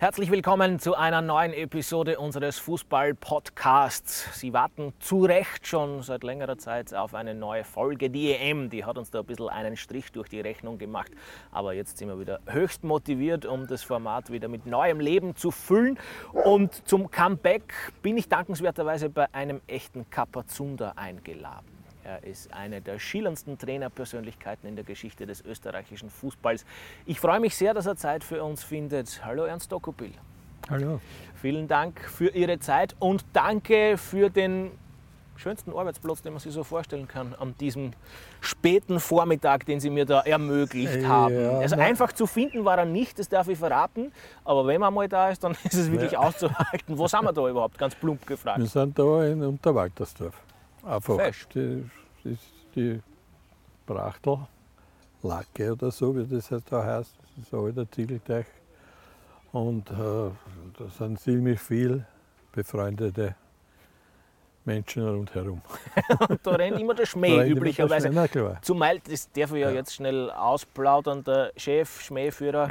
Herzlich willkommen zu einer neuen Episode unseres Fußball-Podcasts. Sie warten zu Recht schon seit längerer Zeit auf eine neue Folge. Die EM, die hat uns da ein bisschen einen Strich durch die Rechnung gemacht. Aber jetzt sind wir wieder höchst motiviert, um das Format wieder mit neuem Leben zu füllen. Und zum Comeback bin ich dankenswerterweise bei einem echten Kapazunder eingeladen. Er ist eine der schillerndsten Trainerpersönlichkeiten in der Geschichte des österreichischen Fußballs. Ich freue mich sehr, dass er Zeit für uns findet. Hallo Ernst Dokopil. Hallo. Vielen Dank für Ihre Zeit und danke für den schönsten Arbeitsplatz, den man sich so vorstellen kann, an diesem späten Vormittag, den Sie mir da ermöglicht haben. Ja, also einfach zu finden war er nicht, das darf ich verraten. Aber wenn man mal da ist, dann ist es wirklich Ja. auszuhalten. Wo sind wir da überhaupt? Ganz plump gefragt. Wir sind da in Unterwaltersdorf. Einfach Fest. Das ist die Brachtel-Lacke oder so, wie das da heißt. Das ist ein alter Ziegelteich. Und äh, da sind ziemlich viele befreundete Menschen rundherum. Und da rennt immer der Schmäh üblicherweise. der Schmäh. Zumal, das darf ich ja, Ja. jetzt schnell ausplaudern, der Chef, Schmähführer,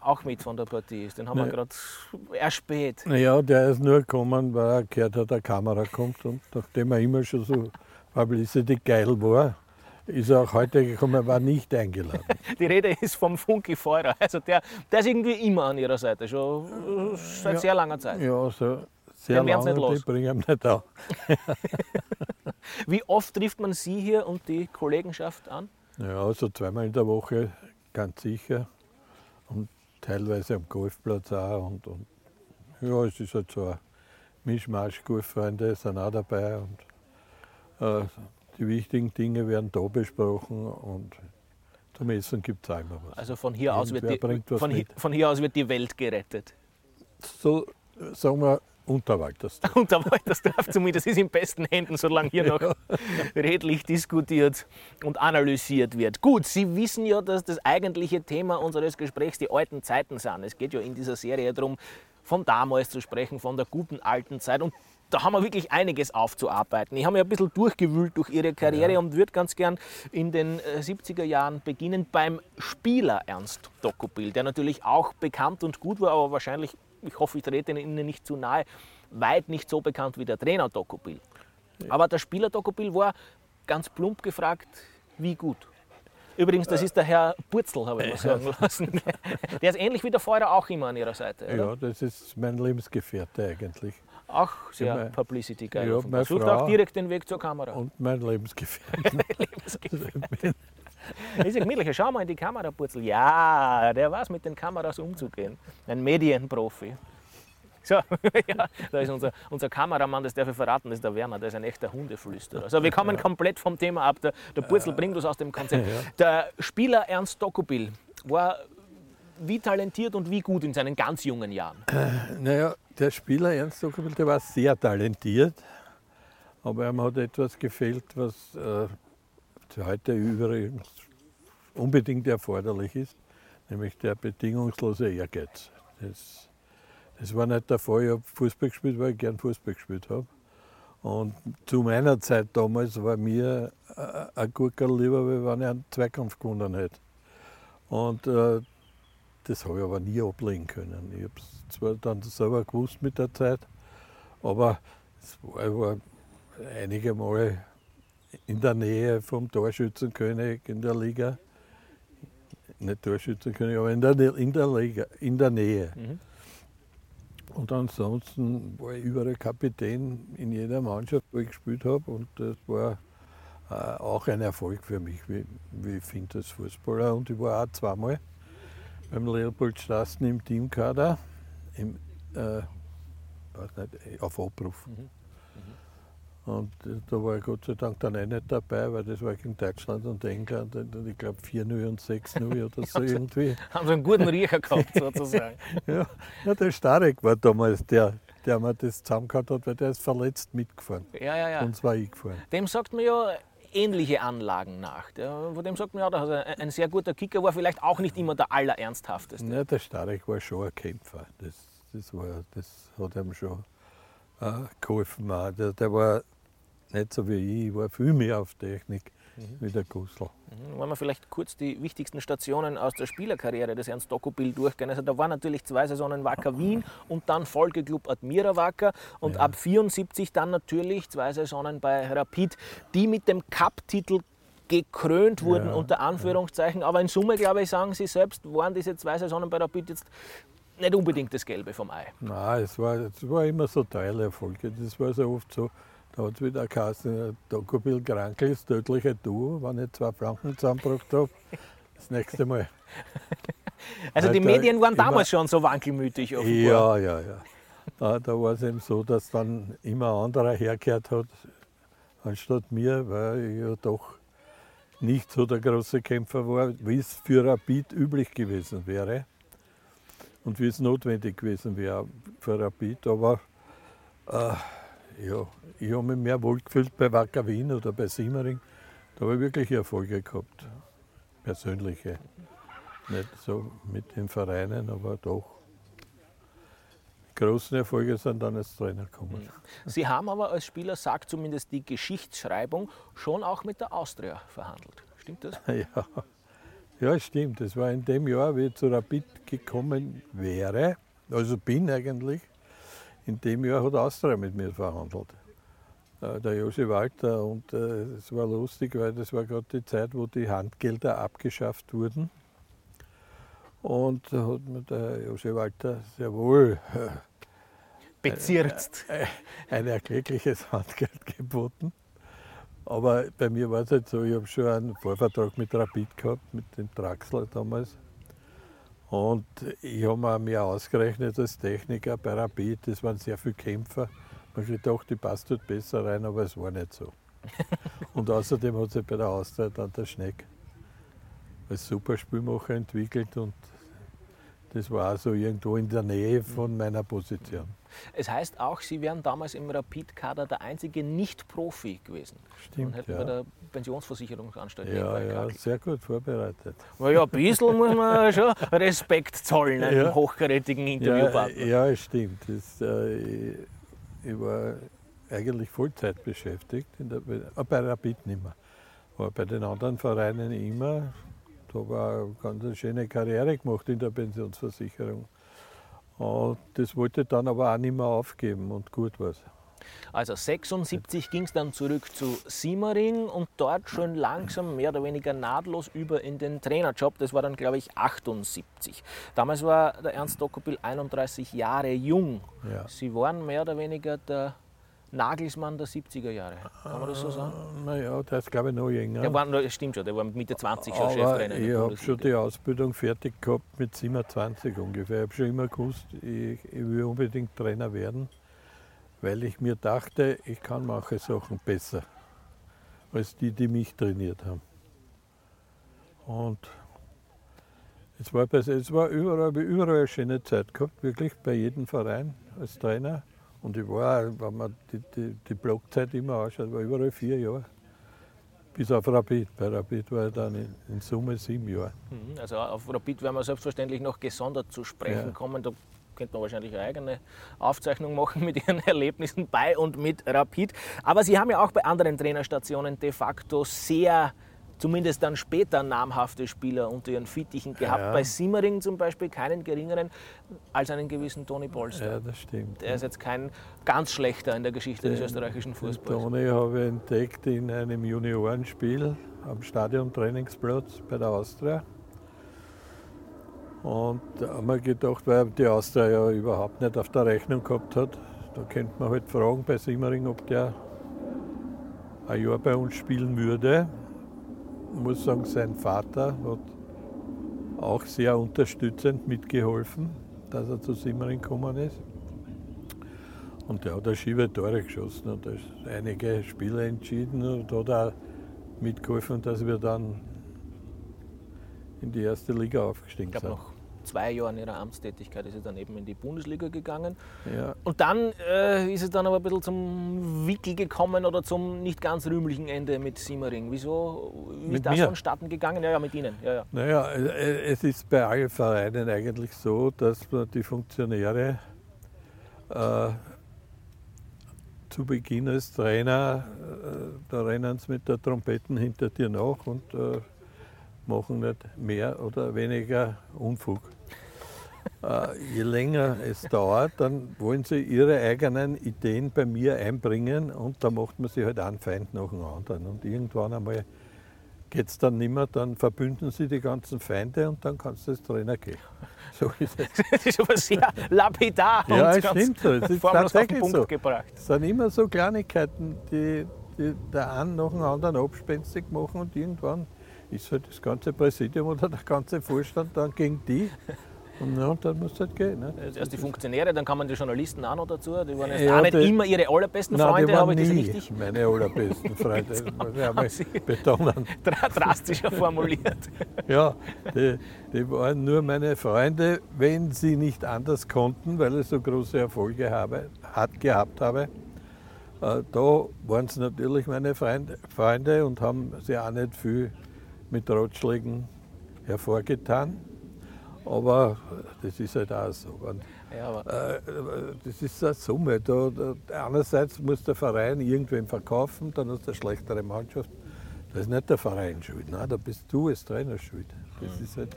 auch mit von der Partie ist. Den haben wir Ja. gerade erspäht. Naja, der ist nur gekommen, weil er gehört hat, der Kamera kommt. Und nachdem er immer schon so Publicity geil war, ist er auch heute gekommen, war nicht eingeladen. Die Rede ist vom Funky Feurer. Also der, der ist irgendwie immer an ihrer Seite, schon seit Ja. sehr langer Zeit. Ja, so sehr Den lange, nicht die los. bringen ihn nicht auf. Wie oft trifft man Sie hier und die Kollegenschaft an? Ja, also zweimal in der Woche, ganz sicher. Und teilweise am Golfplatz auch. Und, und ja, es ist halt so ein Mischmasch, Golffreunde sind auch dabei. Und die wichtigen Dinge werden da besprochen und zum Essen gibt es auch immer was. Also von hier, aus wird, die, von, von hier aus wird die Welt gerettet. So äh, sagen wir Unterwaltersdorf. Darf zumindest ist in besten Händen, solange hier noch redlich diskutiert und analysiert wird. Gut, Sie wissen ja, dass das eigentliche Thema unseres Gesprächs die alten Zeiten sind. Es geht ja in dieser Serie darum, von damals zu sprechen, von der guten alten Zeit. Und da haben wir wirklich einiges aufzuarbeiten. Ich habe mich ein bisschen durchgewühlt durch Ihre Karriere und würde ganz gern in den äh, 70er Jahren beginnen beim Spieler Ernst Dokopil, der natürlich auch bekannt und gut war, aber wahrscheinlich, ich hoffe, ich trete Ihnen nicht zu nahe, weit nicht so bekannt wie der Trainer Dokopil. Aber der Spieler Dokopil war ganz plump gefragt, wie gut. Übrigens, das ist der Herr Burzel, habe ich mal sagen lassen. Der ist ähnlich wie der Feuer auch immer an Ihrer Seite. Oder? Ja, das ist mein Lebensgefährte eigentlich. Auch sehr Ja, publicity geil. ja, meine Sucht Frau- auch direkt den Weg zur Kamera. Und mein Lebensgefährte. Das ist ja gemütlich. Schau mal in die Kamera, Burzel. Ja, der weiß mit den Kameras umzugehen. Ein Medienprofi. So, ja, da ist unser, unser Kameramann, das darf ich verraten, das ist der Werner, der ist ein echter Hundeflüsterer. Also wir kommen komplett vom Thema ab. Der, der Burzel bringt uns aus dem Konzept. Der Spieler Ernst Dokopil war wie talentiert und wie gut in seinen ganz jungen Jahren. Naja, der Spieler Ernst Dokopil, der war sehr talentiert, aber ihm hat etwas gefehlt, was äh, heute übrigens unbedingt erforderlich ist, nämlich der bedingungslose Ehrgeiz. Das, das war nicht der Fall. Ich habe Fußball gespielt, weil ich gern Fußball gespielt habe. Und zu meiner Zeit damals war mir äh, ein Gurkel lieber, wie wenn ich einen Zweikampf gewonnen hätte. Und äh, das habe ich aber nie ablegen können. Ich habe es zwar dann selber gewusst mit der Zeit, aber es war, ich war einige Mal in der Nähe vom Torschützenkönig in der Liga. Nicht Torschützenkönig, aber in der, in der Liga, in der Nähe. Mhm. Und ansonsten war ich überall Kapitän in jeder Mannschaft, wo ich gespielt habe. Und das war äh, auch ein Erfolg für mich, wie, wie ich finde, als Fußballer. Und ich war auch zweimal beim Leopold Straßen im Teamkader, im, äh, nicht, auf Abruf. Und äh, da war ich Gott sei Dank dann auch nicht dabei, weil das war gegen Deutschland und England, und ich glaube 4-0 und 6-0 oder so irgendwie. Haben so einen guten Riecher gehabt, sozusagen. Ja, ja, der Starek war damals der, der mir das zusammengehauen hat, weil der ist verletzt mitgefahren. Ja, ja, ja. Und zwar ich gefahren. Dem sagt man ja ähnliche Anlagen nach. Der, von dem sagt man ja, dass er ein sehr guter Kicker war, vielleicht auch nicht immer der allerernsthafteste. Ja, der Starek war schon ein Kämpfer. Das, das, war, das hat ihm schon äh, geholfen. Der, der war nicht so wie ich, ich war viel mehr auf Technik. Wie der Gussel. Mhm. Wollen wir vielleicht kurz die wichtigsten Stationen aus der Spielerkarriere des Ernst Dokobil durchgehen. Also da waren natürlich zwei Saisonen Wacker Wien und dann Folgeclub Admira Wacker und ja. ab 74 dann natürlich zwei Saisonen bei Rapid, die mit dem Cup-Titel gekrönt wurden, ja, unter Anführungszeichen. Aber in Summe, glaube ich, sagen Sie selbst, waren diese zwei Saisonen bei Rapid jetzt nicht unbedingt das Gelbe vom Ei. Nein, es war, es war immer so Teilerfolge. Das war so oft so, da hat es wieder geheißen, Dokobil Krankel ist tödliche Duo, wenn ich zwei Franken zusammengebracht habe. Das nächste Mal. Also die Medien waren damals schon so wankelmütig. Offenbar. Ja, ja, ja. Da, da war es eben so, dass dann immer ein anderer hergehört hat, anstatt mir, weil ich ja doch nicht so der große Kämpfer war, wie es für Rapid üblich gewesen wäre und wie es notwendig gewesen wäre für Rapid. Aber äh, ja, ich habe mich mehr wohlgefühlt bei Wacker Wien oder bei Simmering. Da habe ich wirklich Erfolge gehabt, persönliche. Nicht so mit den Vereinen, aber doch großen Erfolge sind dann als Trainer gekommen. Mhm. Sie haben aber als Spieler, sagt zumindest die Geschichtsschreibung, schon auch mit der Austria verhandelt. Stimmt das? Ja, ja stimmt. Das war in dem Jahr, wie ich zu Rapid gekommen wäre, also bin eigentlich, in dem Jahr hat Austria mit mir verhandelt. Äh, der Josi Walter und äh, es war lustig, weil das war gerade die Zeit, wo die Handgelder abgeschafft wurden. Und da hat mir der Josi Walter sehr wohl äh, bezirzt. Ein erklägliches Handgeld geboten. Aber bei mir war es halt so, ich habe schon einen Vorvertrag mit Rapid gehabt, mit dem Traxler damals. Und ich habe mir ausgerechnet als Techniker bei Rapid. Das waren sehr viele Kämpfer. Man hat gedacht, die passt dort besser rein, aber es war nicht so. Und außerdem hat sich bei der Auszeit dann der Schneck als Superspielmacher entwickelt und das war also irgendwo in der Nähe von meiner Position. Es heißt auch, Sie wären damals im Rapid-Kader der einzige Nicht-Profi gewesen. Stimmt. Und hätten ja. bei der Pensionsversicherungsanstalt. Ja, ja, sehr gut vorbereitet. ja, ein bisschen muss man schon Respekt zollen einem ja. hochkarätigen Interviewpartner. Ja, ja stimmt. Das, äh, ich, war eigentlich Vollzeit beschäftigt, der, äh, bei Rapid nicht mehr. Aber bei den anderen Vereinen immer. War eine ganz schöne Karriere gemacht in der Pensionsversicherung. Und das wollte ich dann aber auch nicht mehr aufgeben und gut war es. Also 76 ging es dann zurück zu Simmering und dort schon langsam mehr oder weniger nahtlos über in den Trainerjob. Das war dann, glaube ich, 78. Damals war der Ernst Dokopil 31 Jahre jung. Ja. Sie waren mehr oder weniger der Nagelsmann der 70er Jahre. Kann man das so sagen? Ah, naja, der ist glaube ich noch jünger. Der war, stimmt schon, der war Mitte 20 schon Aber Cheftrainer. Ich habe schon die Ausbildung fertig gehabt mit 27 ungefähr. Ich habe schon immer gewusst, ich, ich will unbedingt Trainer werden, weil ich mir dachte, ich kann manche Sachen besser als die, die mich trainiert haben. Und es war, es war überall, überall eine schöne Zeit gehabt, wirklich bei jedem Verein als Trainer. Und ich war, wenn man die, die, die Blockzeit immer anschaut, war überall vier Jahre. Bis auf Rapid. Bei Rapid war ich dann in, in Summe sieben Jahre. Mhm, also auf Rapid werden wir selbstverständlich noch gesondert zu sprechen ja. kommen. Da könnte man wahrscheinlich eine eigene Aufzeichnung machen mit Ihren Erlebnissen bei und mit Rapid. Aber Sie haben ja auch bei anderen Trainerstationen de facto sehr zumindest dann später namhafte Spieler unter ihren Fittichen gehabt. Ja. Bei Simmering zum Beispiel keinen geringeren als einen gewissen Toni Polster. Ja, das stimmt. Der ist jetzt kein ganz schlechter in der Geschichte den, des österreichischen Fußballs. Toni habe ich entdeckt in einem Juniorenspiel am Stadiontrainingsplatz bei der Austria. Und da haben wir gedacht, weil die Austria ja überhaupt nicht auf der Rechnung gehabt hat, da könnte man halt fragen bei Simmering, ob der ein Jahr bei uns spielen würde muss sagen, sein Vater hat auch sehr unterstützend mitgeholfen, dass er zu Simmering gekommen ist. Und der hat da schiefe Tore geschossen und da ist einige Spiele entschieden und hat auch mitgeholfen, dass wir dann in die erste Liga aufgestiegen sind zwei Jahren ihrer Amtstätigkeit ist sie dann eben in die Bundesliga gegangen. Ja. Und dann äh, ist es dann aber ein bisschen zum Wickel gekommen oder zum nicht ganz rühmlichen Ende mit Simmering. Wieso wie ist das mir? vonstatten gegangen? Ja, ja, mit Ihnen. Ja, ja. Naja, äh, es ist bei allen Vereinen eigentlich so, dass die Funktionäre äh, zu Beginn als Trainer, äh, da rennen sie mit der Trompeten hinter dir nach und äh, machen nicht mehr oder weniger Unfug. Äh, je länger es dauert, dann wollen sie ihre eigenen Ideen bei mir einbringen und da macht man sich halt einen Feind nach dem anderen. Und irgendwann einmal geht es dann nicht mehr, dann verbünden sie die ganzen Feinde und dann kannst du als Trainer gehen. So ist es. das ist aber sehr lapidar ja, es stimmt so. Es ist tatsächlich so. Gebracht. Es sind immer so Kleinigkeiten, die, die der einen nach dem anderen abspenstig machen und irgendwann ist halt das ganze Präsidium oder der ganze Vorstand dann gegen die und ja, dann muss es halt gehen. Ne? Erst die Funktionäre, dann kommen die Journalisten auch noch dazu. Die waren jetzt ja, auch nicht immer ihre allerbesten nein, Freunde, ich das richtig? Meine allerbesten Freunde, ich betonen. Drastischer formuliert. ja, die, die, waren nur meine Freunde, wenn sie nicht anders konnten, weil ich so große Erfolge habe, hat, gehabt habe. Äh, da waren sie natürlich meine Freunde, Freunde und haben sich auch nicht viel mit Ratschlägen hervorgetan. Aber das ist halt auch so. Und, ja, äh, das ist eine Summe. Da, da, einerseits muss der Verein irgendwem verkaufen, dann hast du eine schlechtere Mannschaft. Das ist nicht der Verein schuld, nein, da bist du als Trainer schuld. Das mhm. ist halt,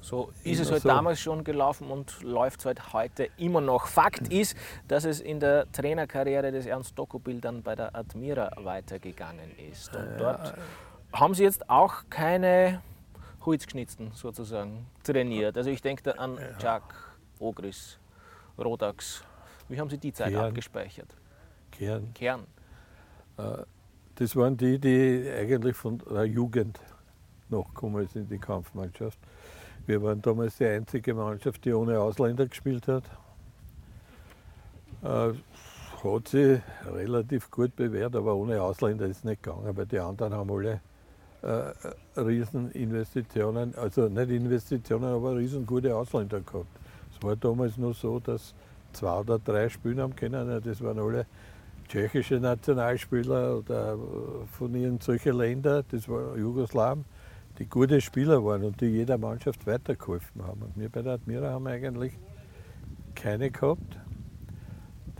so ist es halt so. damals schon gelaufen und läuft es halt heute immer noch. Fakt mhm. ist, dass es in der Trainerkarriere des Ernst Dokobil dann bei der Admira weitergegangen ist. Und dort haben Sie jetzt auch keine Holzgeschnitzten sozusagen trainiert. Also ich denke da an Jack, Ogris, Rodax. Wie haben Sie die Zeit Kern. abgespeichert? Kern. Kern. Äh, das waren die, die eigentlich von der Jugend nachgekommen sind in die Kampfmannschaft. Wir waren damals die einzige Mannschaft, die ohne Ausländer gespielt hat. Äh, hat sie relativ gut bewährt, aber ohne Ausländer ist es nicht gegangen, weil die anderen haben alle äh, Rieseninvestitionen, also nicht Investitionen, aber riesengute Ausländer gehabt. Es war damals noch so, dass zwei oder drei Spieler haben können, das waren alle tschechische Nationalspieler oder von irgendwelchen Ländern, das war Jugoslawen, die gute Spieler waren und die jeder Mannschaft weitergeholfen haben. Und wir bei der Admira haben eigentlich keine gehabt.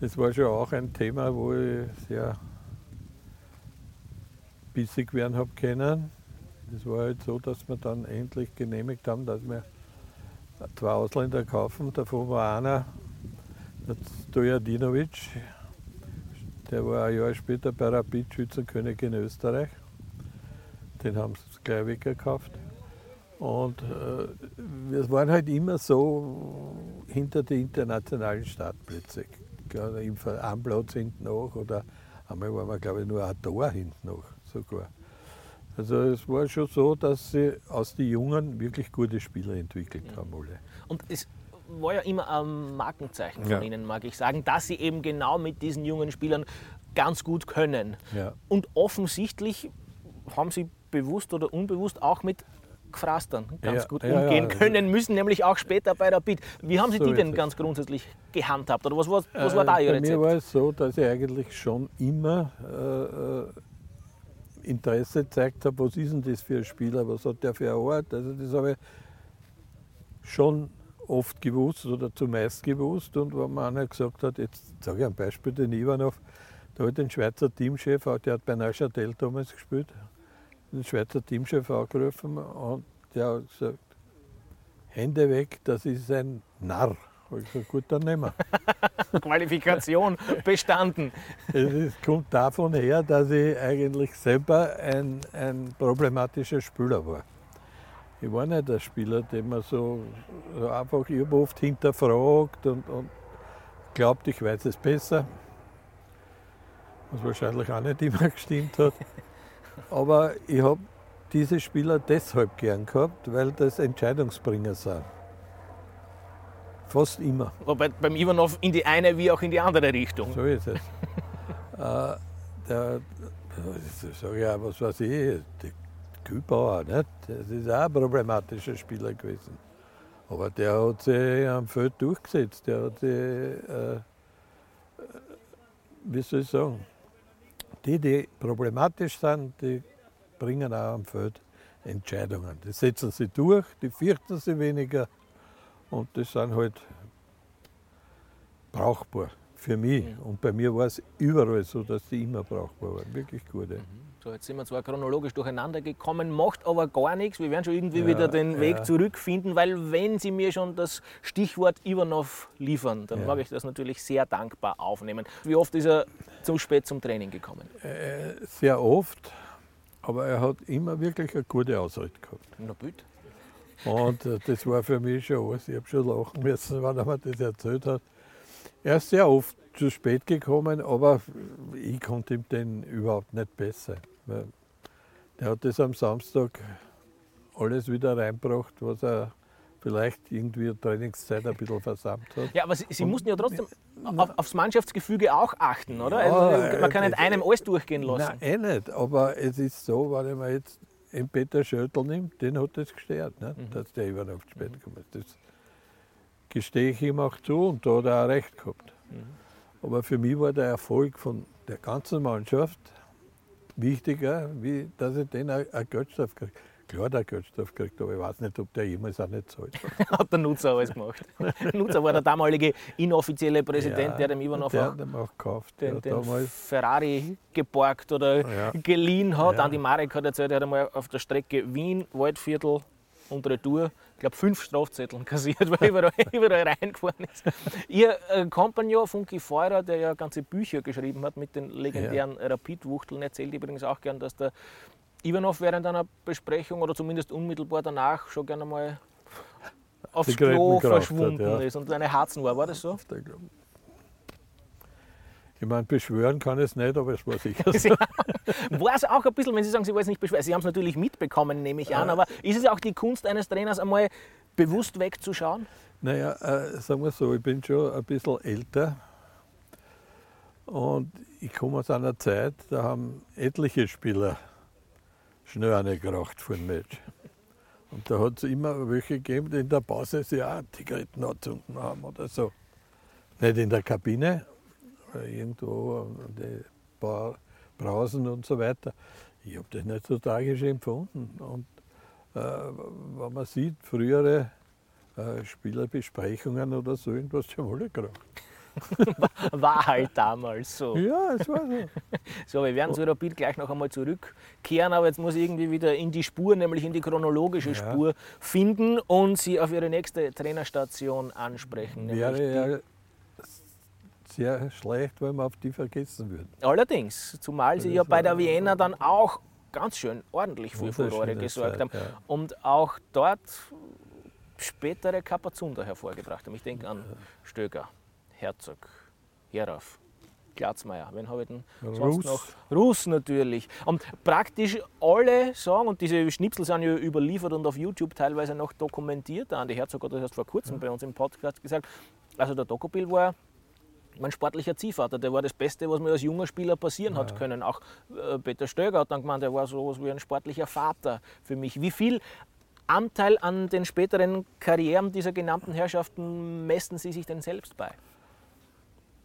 Das war schon auch ein Thema, wo ich sehr bissig werden habe können. Das war halt so, dass wir dann endlich genehmigt haben, dass wir zwei Ausländer kaufen. Davon war einer, der Stojadinovic, der war ein Jahr später bei Rapid Schützenkönig in Österreich. Den haben sie gleich weggekauft. Und äh, wir waren halt immer so hinter die internationalen Startplätze. Im Anplatz hinten noch oder einmal waren wir, glaube ich, nur ein Tor hinten noch sogar. Also es war schon so, dass sie aus den Jungen wirklich gute Spieler entwickelt haben alle. Und es war ja immer ein Markenzeichen von ja. Ihnen, mag ich sagen, dass Sie eben genau mit diesen jungen Spielern ganz gut können. Ja. Und offensichtlich haben Sie bewusst oder unbewusst auch mit Gefrastern ganz ja, gut umgehen können müssen, nämlich auch später bei der BIT. Wie haben Sie so die denn ganz grundsätzlich gehandhabt? Oder was war, was war da Ihr Rezept? Bei mir war es so, dass ich eigentlich schon immer äh, äh Interesse gezeigt habe, was ist denn das für ein Spieler, was hat der für eine Art. Also das habe ich schon oft gewusst oder zumeist gewusst. Und wenn man einer gesagt hat, jetzt sage ich ein Beispiel, den Ivanov, da hat den Schweizer Teamchef, der hat bei Neuchâtel damals gespielt, den Schweizer Teamchef angerufen und der hat gesagt, Hände weg, das ist ein Narr. Ich gesagt, gut, dann nehmen wir. Qualifikation bestanden. Es kommt davon her, dass ich eigentlich selber ein, ein problematischer Spieler war. Ich war nicht der Spieler, den man so, so einfach, ich habe oft hinterfragt und, und glaubt, ich weiß es besser. Was wahrscheinlich auch nicht immer gestimmt hat. Aber ich habe diese Spieler deshalb gern gehabt, weil das Entscheidungsbringer sind. Fast immer. Wobei beim Ivanov in die eine wie auch in die andere Richtung. So ist es. äh, der, sag ich ja, was weiß ich, der Kühlbauer, nicht? das ist auch ein problematischer Spieler gewesen. Aber der hat sich am Feld durchgesetzt. Der hat sich, äh, äh wie soll ich sagen, die, die problematisch sind, die bringen auch am Feld Entscheidungen. Die setzen sie durch, die fürchten sie weniger und das sind halt brauchbar für mich. Mhm. Und bei mir war es überall so, dass die immer brauchbar waren. Wirklich gute. So, jetzt sind wir zwar chronologisch durcheinander gekommen, macht aber gar nichts. Wir werden schon irgendwie Ja, wieder den Weg ja. zurückfinden, weil wenn Sie mir schon das Stichwort Ivanov liefern, dann Ja. mag ich das natürlich sehr dankbar aufnehmen. Wie oft ist er zu spät zum Training gekommen? Äh, sehr oft, aber er hat immer wirklich eine gute Ausrede gehabt. Na bitte. Und äh, das war für mich schon alles. Ich habe schon lachen müssen, wenn er mir das erzählt hat. Er ist sehr oft zu spät gekommen, aber ich konnte ihm den überhaupt nicht besser. Der hat das am Samstag alles wieder reingebracht, was er vielleicht irgendwie in der Trainingszeit ein bisschen versammelt hat. Ja, aber Sie, Sie mussten ja trotzdem auf, aufs Mannschaftsgefüge auch achten, oder? Ja, also, man kann äh, nicht einem alles durchgehen lassen. Nein, eh nicht. Aber es ist so, wenn ich mir jetzt den Peter Schöttl nimmt, den hat das gestört, nicht? Mhm. dass der immer auf spät gekommen ist. Das gestehe ich ihm auch zu und da hat er auch recht gehabt. Mhm. Aber für mich war der Erfolg von der ganzen Mannschaft wichtiger, wie dass ich den auch Geldstoff kriege. Klar, der Geldstoff kriegt, aber ich weiß nicht, ob der jemals auch nicht zahlt. Hat der Nutzer alles gemacht. Nutzer war der damalige inoffizielle Präsident, der dem Ivanov der auch auch gekauft. den, ja, den. Ferrari geborgt oder Ja. geliehen hat. Ja. Andi Marek hat erzählt, er hat einmal auf der Strecke Wien, Waldviertel und Retour, ich glaube, fünf Strafzettel kassiert, weil er überall, überall reingefahren ist. Ihr äh, Kompagnon Funky Feurer, der ja ganze Bücher geschrieben hat mit den legendären Rapid-Wuchteln, erzählt übrigens auch gern, dass der Ivanov während einer Besprechung oder zumindest unmittelbar danach schon gerne mal aufs Klo geraucht hat, verschwunden ja. ist und eine Harzen war. War das so? Ich meine, beschwören kann ich es nicht, aber es war sicher so. War es auch ein bisschen, wenn Sie sagen, Sie wollen es nicht beschweren. Sie haben es natürlich mitbekommen, nehme ich an, aber ist es auch die Kunst eines Trainers, einmal bewusst wegzuschauen? Naja, äh, sagen wir so, ich bin schon ein bisschen älter und ich komme aus einer Zeit, da haben etliche Spieler Schnörne geraucht vor dem Match. Und da hat es immer welche gegeben, die in der Pause sich auch Zigaretten anzünden haben oder so. Nicht in der Kabine, irgendwo an die Bar, Brausen und so weiter. Ich habe das nicht so tragisch empfunden. Und äh, wenn man sieht, frühere äh, Spielerbesprechungen oder so irgendwas, die haben alle geraucht. War halt damals so. Ja, es war so. So, wir werden zu Rapid gleich noch einmal zurückkehren, aber jetzt muss ich irgendwie wieder in die Spur, nämlich in die chronologische Ja. Spur finden und Sie auf Ihre nächste Trainerstation ansprechen. Wäre ja sehr schlecht, wenn wir auf die vergessen würden. die, allerdings, zumal Sie ja bei der Vienna dann auch ganz schön ordentlich für Furore gesorgt haben ja. und auch dort spätere Kapazunder hervorgebracht haben. Ich denke an Stöger, Herzog, Herauf, Glatzmeier. Wen habe ich denn sonst Russ. noch? Russ natürlich. Und praktisch alle sagen, und diese Schnipsel sind ja überliefert und auf YouTube teilweise noch dokumentiert. Der Andi Herzog hat das erst vor kurzem bei uns im Podcast gesagt. Also der Dokobil war mein sportlicher Ziehvater, der war das Beste, was mir als junger Spieler passieren hat können. Auch äh, Peter Stöger hat dann gemeint, der war so was wie ein sportlicher Vater für mich. Wie viel Anteil an den späteren Karrieren dieser genannten Herrschaften messen Sie sich denn selbst bei?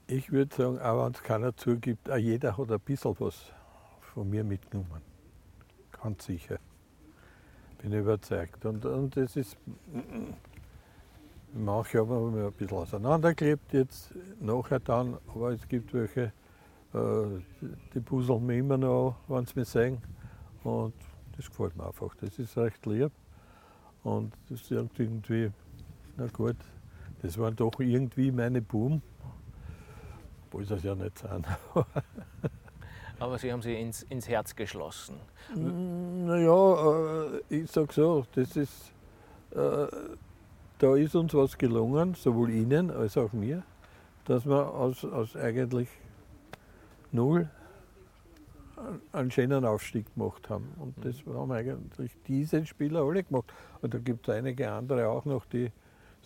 Ich würde sagen, auch wenn es keiner zugibt, auch jeder hat ein bisschen was von mir mitgenommen. Ganz sicher. Bin überzeugt. Und, und das ist. Manche haben wir ein bisschen auseinandergelebt jetzt, nachher dann, aber es gibt welche, äh, die puzzeln mir immer noch, wenn sie mich sehen. Und das gefällt mir einfach. Das ist recht lieb. Und das ist irgendwie, na gut, das waren doch irgendwie meine Buben. Obwohl es ja nicht sind. Aber Sie haben sie ins, ins Herz geschlossen. Naja, äh, ich sag so, das ist, äh, da ist uns was gelungen, sowohl Ihnen als auch mir, dass wir aus, aus eigentlich null einen schönen Aufstieg gemacht haben. Und das haben eigentlich diese Spieler alle gemacht. Und da gibt es einige andere auch noch, die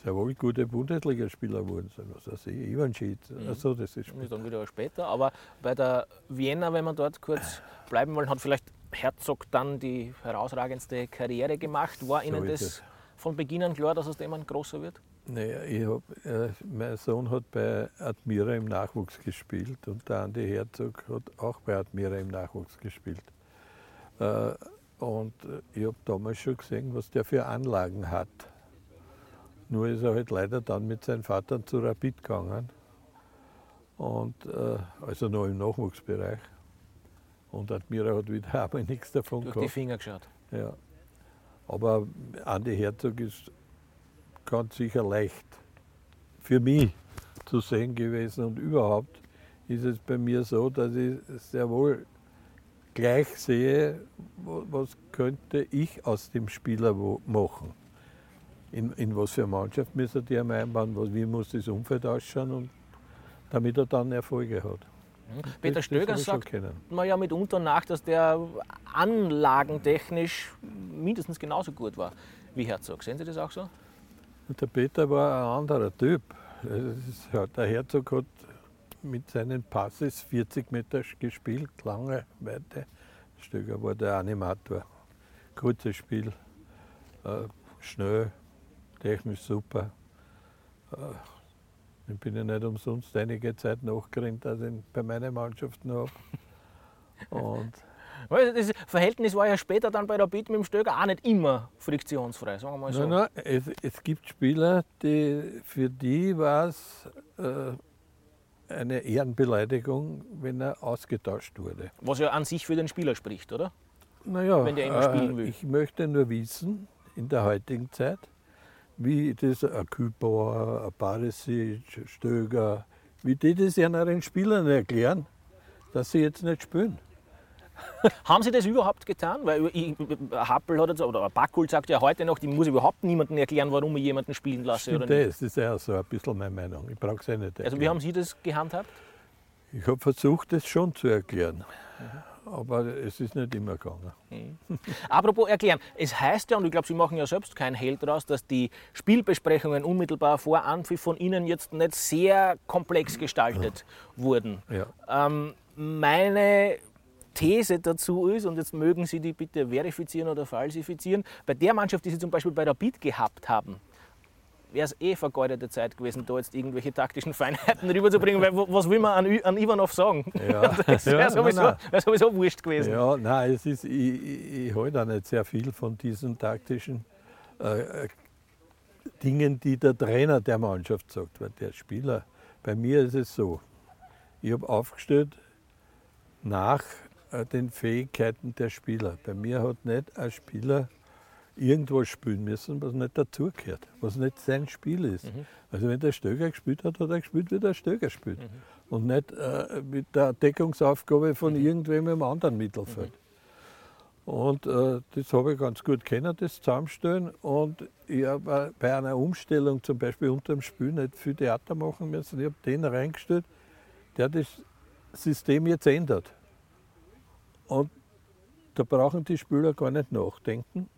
sehr wohl gute Bundesligaspieler wurden. So, Was weiß ich, Ivan Schied. Also, das ist Das ist dann wieder später. Aber bei der Vienna, wenn wir dort kurz bleiben wollen, hat vielleicht Herzog dann die herausragendste Karriere gemacht. War Ihnen ist das es. von Beginn an klar, dass aus dem ein großer wird? Naja, ich hab, äh, mein Sohn hat bei Admira im Nachwuchs gespielt und der Andi Herzog hat auch bei Admira im Nachwuchs gespielt. Äh, und äh, ich habe damals schon gesehen, was der für Anlagen hat. Nur ist er halt leider dann mit seinem Vater zu Rapid gegangen. Und, äh, also noch im Nachwuchsbereich. Und Admira hat wieder aber nichts davon Durch gehabt. die Finger geschaut. Ja. Aber Andi Herzog ist ganz sicher leicht für mich zu sehen gewesen. Und überhaupt ist es bei mir so, dass ich sehr wohl gleich sehe, was könnte ich aus dem Spieler machen. In, in was für eine Mannschaft müssen die einmal einbauen, was, wie muss das Umfeld ausschauen, und damit er dann Erfolge hat. Peter Das- das Stöger sagt man ja mitunter nach, dass der anlagentechnisch mindestens genauso gut war wie Herzog. Sehen Sie das auch so? Der Peter war ein anderer Typ. Ist, der Herzog hat mit seinen Passes 40 Meter gespielt, lange, weite. Stöger war der Animator. Kurzes Spiel, äh, schnell, technisch super. Äh, ich bin ja nicht umsonst einige Zeit nachgerannt, dass ich ihn bei meinen Mannschaften habe. Und Das Verhältnis war ja später dann bei der Beat mit dem Stöger auch nicht immer friktionsfrei, sagen wir mal so. Nein, nein, es, es gibt Spieler, die, für die war es äh, eine Ehrenbeleidigung, wenn er ausgetauscht wurde. Was ja an sich für den Spieler spricht, oder? Naja, Wenn der immer spielen will. ich möchte nur wissen, in der heutigen Zeit, wie das ein Kübauer, ein Barisic, Stöger, wie die das ihren Spielern erklären, dass sie jetzt nicht spielen. Haben Sie das überhaupt getan? Weil ich, Happel hat jetzt, oder Backhul sagt ja heute noch, die muss überhaupt niemandem erklären, warum ich jemanden spielen lasse Stimmt oder nicht. das, ist ja so ein bisschen meine Meinung. Ich brauche es ja nicht Also wie erklären. haben Sie das gehandhabt? Ich habe versucht, das schon zu erklären. Aber es ist nicht immer gegangen. Apropos erklären, es heißt ja, und ich glaube, Sie machen ja selbst keinen Hehl daraus, dass die Spielbesprechungen unmittelbar vor Anpfiff von Ihnen jetzt nicht sehr komplex gestaltet wurden. Ja. Ähm, meine These dazu ist, und jetzt mögen Sie die bitte verifizieren oder falsifizieren, bei der Mannschaft, die Sie zum Beispiel bei der Beat gehabt haben, wäre es eh vergeudete Zeit gewesen, da jetzt irgendwelche taktischen Feinheiten rüberzubringen, weil was will man an, an Ivanov sagen? Ja. Das wäre Ja, sowieso, nein, wär sowieso wurscht gewesen. Ja, nein, es ist, ich, ich, ich halte auch nicht sehr viel von diesen taktischen äh, äh, Dingen, die der Trainer der Mannschaft sagt, weil der Spieler, bei mir ist es so, ich habe aufgestellt nach äh, den Fähigkeiten der Spieler. Bei mir hat nicht ein Spieler irgendwas spielen müssen, was nicht dazugehört, was nicht sein Spiel ist. Also wenn der Stöger gespielt hat, hat er gespielt, wie der Stöger spielt. Und nicht äh, mit der Deckungsaufgabe von irgendwem im anderen Mittelfeld. Und äh, das habe ich ganz gut kennen, das Zusammenstellen. Und ich habe bei einer Umstellung, zum Beispiel unter dem Spiel, nicht viel Theater machen müssen. Ich habe den reingestellt, der das System jetzt ändert. Und da brauchen die Spieler gar nicht nachdenken.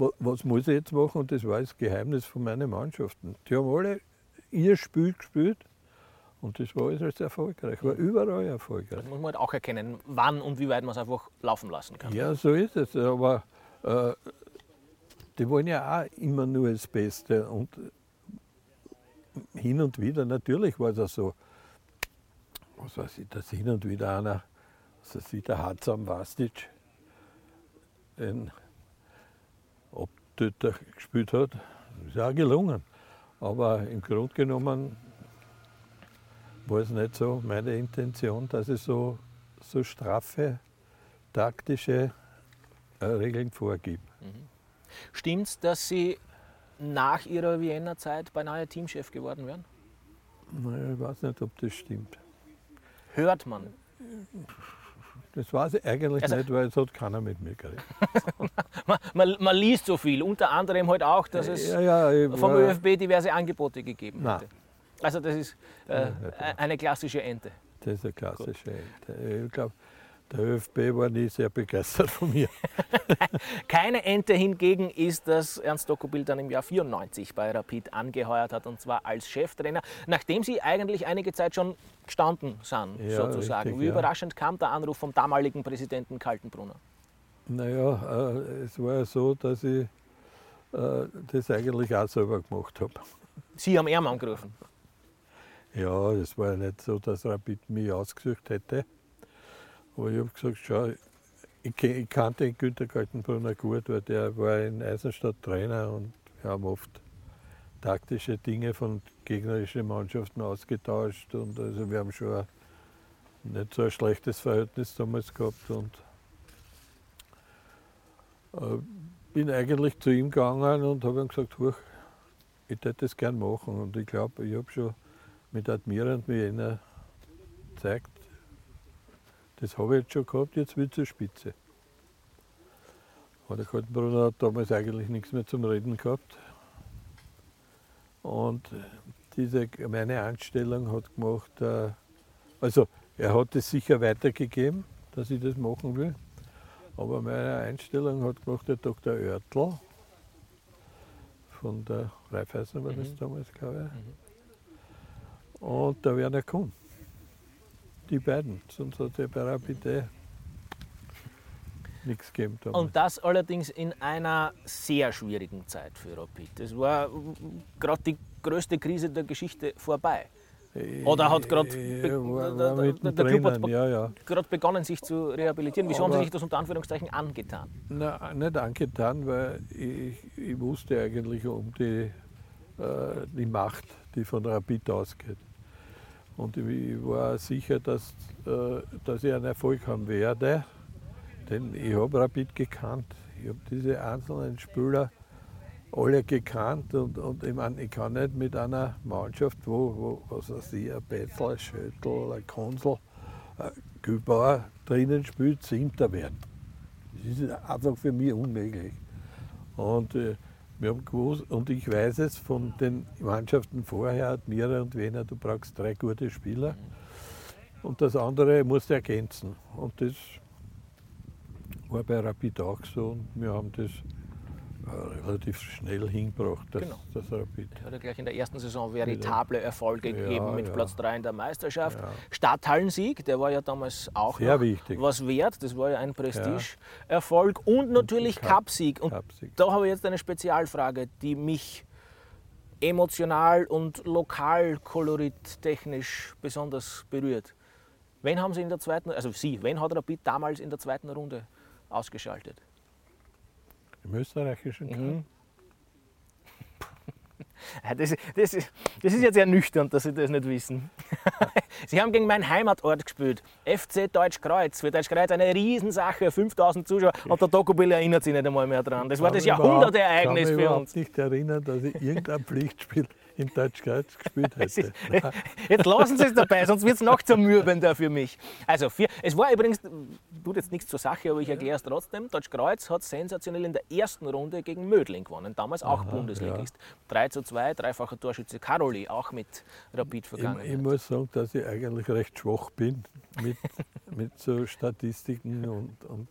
Wa- Was muss ich jetzt machen? Und das war das Geheimnis von meinen Mannschaften. Die haben alle ihr Spiel gespielt und das war alles erfolgreich, war überall erfolgreich. Das muss man halt auch erkennen, wann und wie weit man es einfach laufen lassen kann. Ja, so ist es. Aber äh, die wollen ja auch immer nur das Beste. Und hin und wieder, natürlich war das so, was weiß ich, dass hin und wieder einer, was weiß ich, der Hatzam Vastic, ein Abtöter gespielt hat. Das ist auch gelungen. Aber im Grunde genommen war es nicht so meine Intention, dass ich so, so straffe taktische äh, Regeln vorgibt. Stimmt es, dass Sie nach Ihrer Vienna-Zeit beinahe Teamchef geworden wären? Ich weiß nicht, ob das stimmt. Hört man. Das weiß ich eigentlich Also- nicht, weil es hat keiner mit mir geredet. man. Man, man liest so viel, unter anderem halt auch, dass es ja, ja, vom war- ÖFB diverse Angebote gegeben Nein. hätte. Also das ist äh, eine klassische Ente. Das ist eine klassische Ente. Ich glaube, der ÖFB war nie sehr begeistert von mir. Keine Ente hingegen ist, dass Ernst Dokobil dann im Jahr 94 bei Rapid angeheuert hat und zwar als Cheftrainer, nachdem sie eigentlich einige Zeit schon gestanden sind, Ja, sozusagen. richtig, Wie ja. überraschend kam der Anruf vom damaligen Präsidenten Kaltenbrunner. Naja, äh, es war ja so, dass ich äh, das eigentlich auch selber gemacht habe. Sie haben Erm angerufen. Ja, es war ja nicht so, dass Rapid mich ausgesucht hätte. Aber ich habe gesagt, schau, ich, ich kannte Günter Kaltenbrunner gut, weil der war in Eisenstadt Trainer und wir haben oft taktische Dinge von gegnerischen Mannschaften ausgetauscht. Und also wir haben schon nicht so ein schlechtes Verhältnis damals gehabt. Und äh, bin eigentlich zu ihm gegangen und habe ihm gesagt, ich hätte das gern machen. Und ich glaube, ich habe schon mit Admira und Vienna gezeigt, das habe ich jetzt schon gehabt, jetzt wird zur Spitze. Aber der Kaltenbrunner hat damals eigentlich nichts mehr zum Reden gehabt. Und diese, meine Anstellung hat gemacht, äh, also er hat es sicher weitergegeben, dass ich das machen will. Aber meine Einstellung hat gemacht der Dr. Oertl von der Raiffeisen war das Mhm. damals, glaube ich. Und der Werner Kuhn. Die beiden, sonst hat Rapid eh nichts gegeben damals. Und das allerdings in einer sehr schwierigen Zeit für Rapid. Das war gerade die größte Krise der Geschichte vorbei. Oder hat gerade Äh, be- der- Club hat mittendrin, be- ja, ja. gerade begonnen, sich zu rehabilitieren. Wieso haben Sie Aber- sich das unter Anführungszeichen angetan? Na, nicht angetan, weil ich, ich wusste eigentlich um die, äh, die Macht, die von Rapid ausgeht. Und ich, war sicher, dass, äh, dass ich einen Erfolg haben werde, denn ich habe Rapid gekannt. Ich habe diese einzelnen Spieler alle gekannt und, und ich, mein, ich kann nicht mit einer Mannschaft, wo, wo was weiß ich, ein Betzel, ein Schöttl, ein Konsel, ein Gübauer drinnen spielt, Siebter werden. Das ist einfach für mich unmöglich. Und äh, wir haben gewusst, und ich weiß es von den Mannschaften vorher, Admira und Wiener, du brauchst drei gute Spieler. Und das andere musst du ergänzen. Und das war bei Rapid auch so. Und wir haben das relativ schnell hingebracht, das, Genau. das Rapid. Hat er gleich in der ersten Saison veritable Erfolge Ja, gegeben mit ja. Platz 3 in der Meisterschaft. Ja. Stadthallensieg, der war ja damals auch Sehr wichtig. was wert. Das war ja ein Prestigeerfolg. Und natürlich Cup- Cupsieg. Und Cupsieg. da habe ich jetzt eine Spezialfrage, die mich emotional und lokal kolorittechnisch besonders berührt. Wen haben Sie in der zweiten, also Sie, wen hat Rapid damals in der zweiten Runde ausgeschaltet? Im österreichischen Cup. Mhm. Das, das, ist- das ist jetzt sehr nüchtern, dass Sie das nicht wissen. Sie haben gegen meinen Heimatort gespielt. FC Deutschkreuz. Für Deutschkreuz eine Riesensache, 5000 Zuschauer. Und der Dokobill erinnert sich nicht einmal mehr dran. Das war Kann das mich Jahrhundertereignis kann mich für überhaupt uns. nicht erinnern, dass ich irgendein Pflichtspiel in Deutschkreuz gespielt Es hätte. Jetzt lassen Sie es dabei, sonst wird es noch zermürbender für mich. Also, vier, es war übrigens, tut jetzt nichts zur Sache, aber ich erkläre es trotzdem. Deutschkreuz hat sensationell in der ersten Runde gegen Mödling gewonnen, damals auch Bundesligist. 3 zu 2, dreifacher Torschütze Karoli, auch mit Rapid Ich, vergangen. ich muss sagen, dass ich eigentlich recht schwach bin mit, mit so Statistiken und, und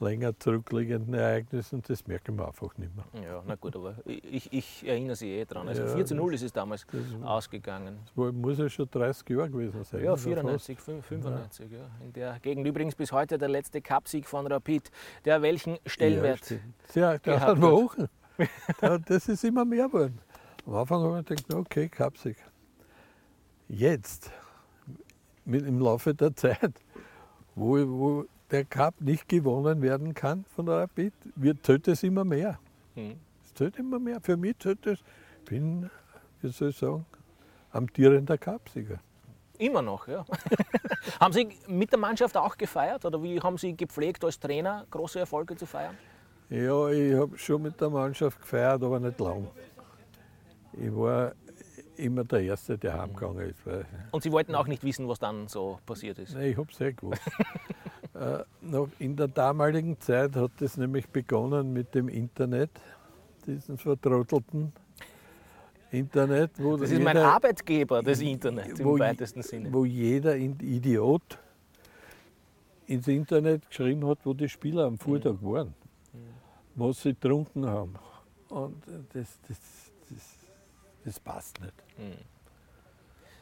länger zurückliegenden Ereignissen. Das merken wir einfach nicht mehr. Ja, na gut, aber ich, ich erinnere Sie eh dran. Also Ja, 4 zu 0 ist es damals das- ausgegangen. Das muss ja schon 30 Jahre gewesen sein. Ja, oder fast. 94, 95, ja. In der Gegend übrigens bis heute der letzte Cupsieg von Rapid, der welchen Stellenwert Ja. Sehr, der hat. Wochen. Ja, das ist immer mehr geworden. Am Anfang habe ich gedacht, okay, Kapsig. Jetzt, mit, im Laufe der Zeit, wo, wo der Cup nicht gewonnen werden kann von der Rapid, wird, zählt es immer mehr. Hm. Es zählt immer mehr. Für mich zählt es, ich bin, wie soll ich sagen, amtierender Cupsieger. Immer noch, ja. haben Sie mit der Mannschaft auch gefeiert oder wie haben Sie gepflegt als Trainer große Erfolge zu feiern? Ja, ich habe schon mit der Mannschaft gefeiert, aber nicht lang. Ich war immer der Erste, der heimgegangen ist. Und Sie wollten auch nicht wissen, was dann so passiert ist. Nein, ich habe es eh gewusst. äh, noch in der damaligen Zeit hat es nämlich begonnen mit dem Internet, diesen vertrottelten Internet, wo Das ist mein jeder- Arbeitgeber, das Internet wo im weitesten Sinne. Wo jeder Idiot ins Internet geschrieben hat, wo die Spieler am Vortag waren, was sie getrunken haben. Und das, das, das, das passt nicht.